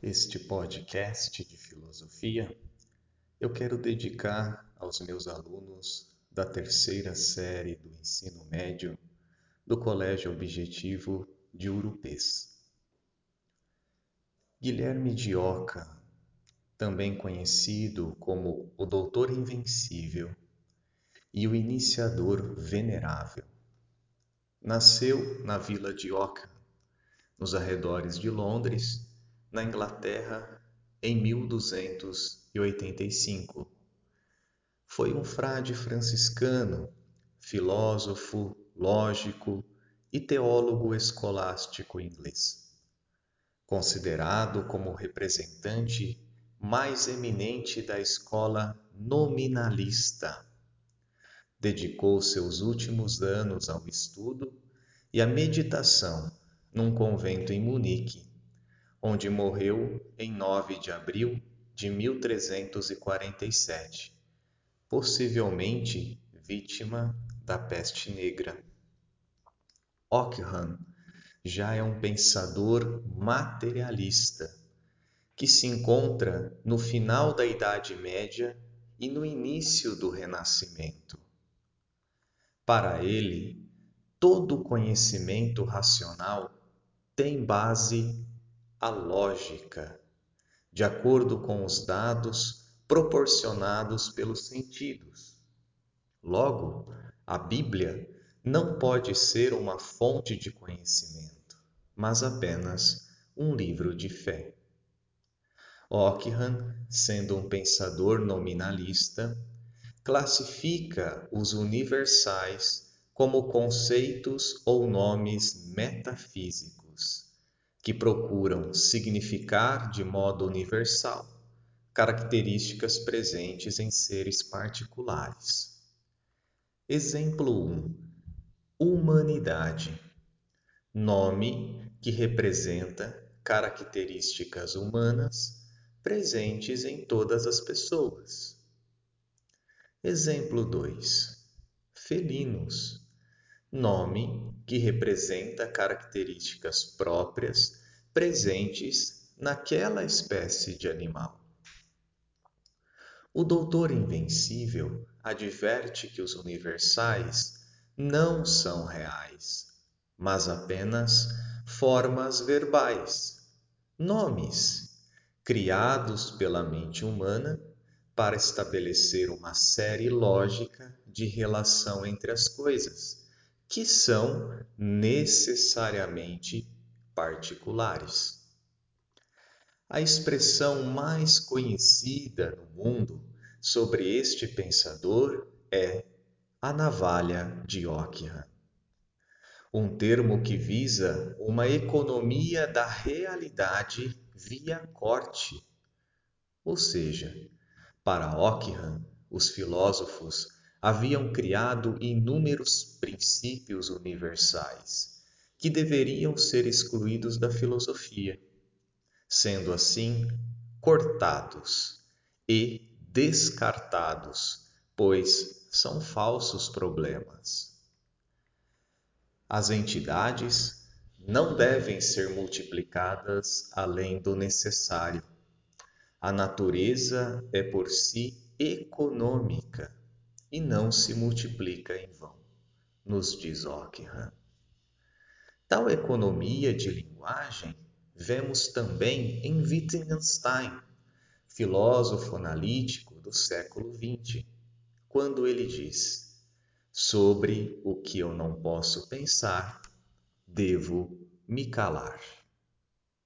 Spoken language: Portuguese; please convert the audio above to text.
Este podcast de filosofia eu quero dedicar aos meus alunos da terceira série do ensino médio do Colégio Objetivo de Urupês. Guilherme de Oca, também conhecido como o Doutor Invencível e o Iniciador Venerável, nasceu na vila de Oca, nos arredores de Londres na Inglaterra em 1285. Foi um frade franciscano, filósofo, lógico e teólogo escolástico inglês. Considerado como representante mais eminente da escola nominalista, dedicou seus últimos anos ao estudo e à meditação num convento em Munique onde morreu em 9 de abril de 1347, possivelmente vítima da peste negra. Ockham já é um pensador materialista que se encontra no final da Idade Média e no início do Renascimento. Para ele, todo conhecimento racional tem base a lógica, de acordo com os dados proporcionados pelos sentidos. Logo, a Bíblia não pode ser uma fonte de conhecimento, mas apenas um livro de fé. Ockham, sendo um pensador nominalista, classifica os universais como conceitos ou nomes metafísicos que procuram significar de modo universal características presentes em seres particulares. Exemplo 1: Humanidade. Nome que representa características humanas presentes em todas as pessoas. Exemplo 2: Felinos nome que representa características próprias presentes naquela espécie de animal. O Doutor Invencível adverte que os universais não são reais, mas apenas formas verbais, nomes criados pela mente humana para estabelecer uma série lógica de relação entre as coisas que são necessariamente particulares. A expressão mais conhecida no mundo sobre este pensador é a navalha de Ockham, um termo que visa uma economia da realidade via corte. Ou seja, para Ockham, os filósofos haviam criado inúmeros princípios universais que deveriam ser excluídos da filosofia, sendo assim cortados e descartados, pois são falsos problemas. As entidades não devem ser multiplicadas além do necessário. A natureza é por si econômica e não se multiplica em vão, nos diz Ockham. Tal economia de linguagem vemos também em Wittgenstein, filósofo analítico do século XX, quando ele diz: Sobre o que eu não posso pensar, devo me calar.